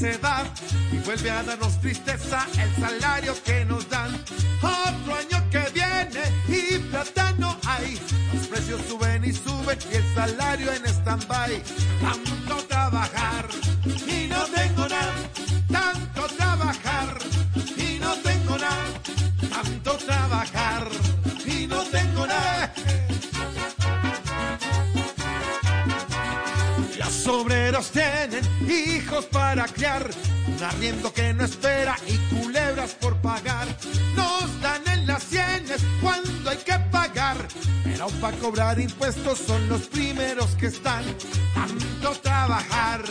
y vuelve a darnos tristeza el salario que nos dan. Otro año que viene y plátano hay. Los precios suben y suben y el salario en stand-by. Tanto trabajar y no tengo nada. Tanto trabajar y no tengo nada. Tanto trabajar Los obreros tienen hijos para criar, un arriendo que no espera y culebras por pagar. Nos dan en las sienes cuando hay que pagar, pero para cobrar impuestos son los primeros que están. Tanto trabajar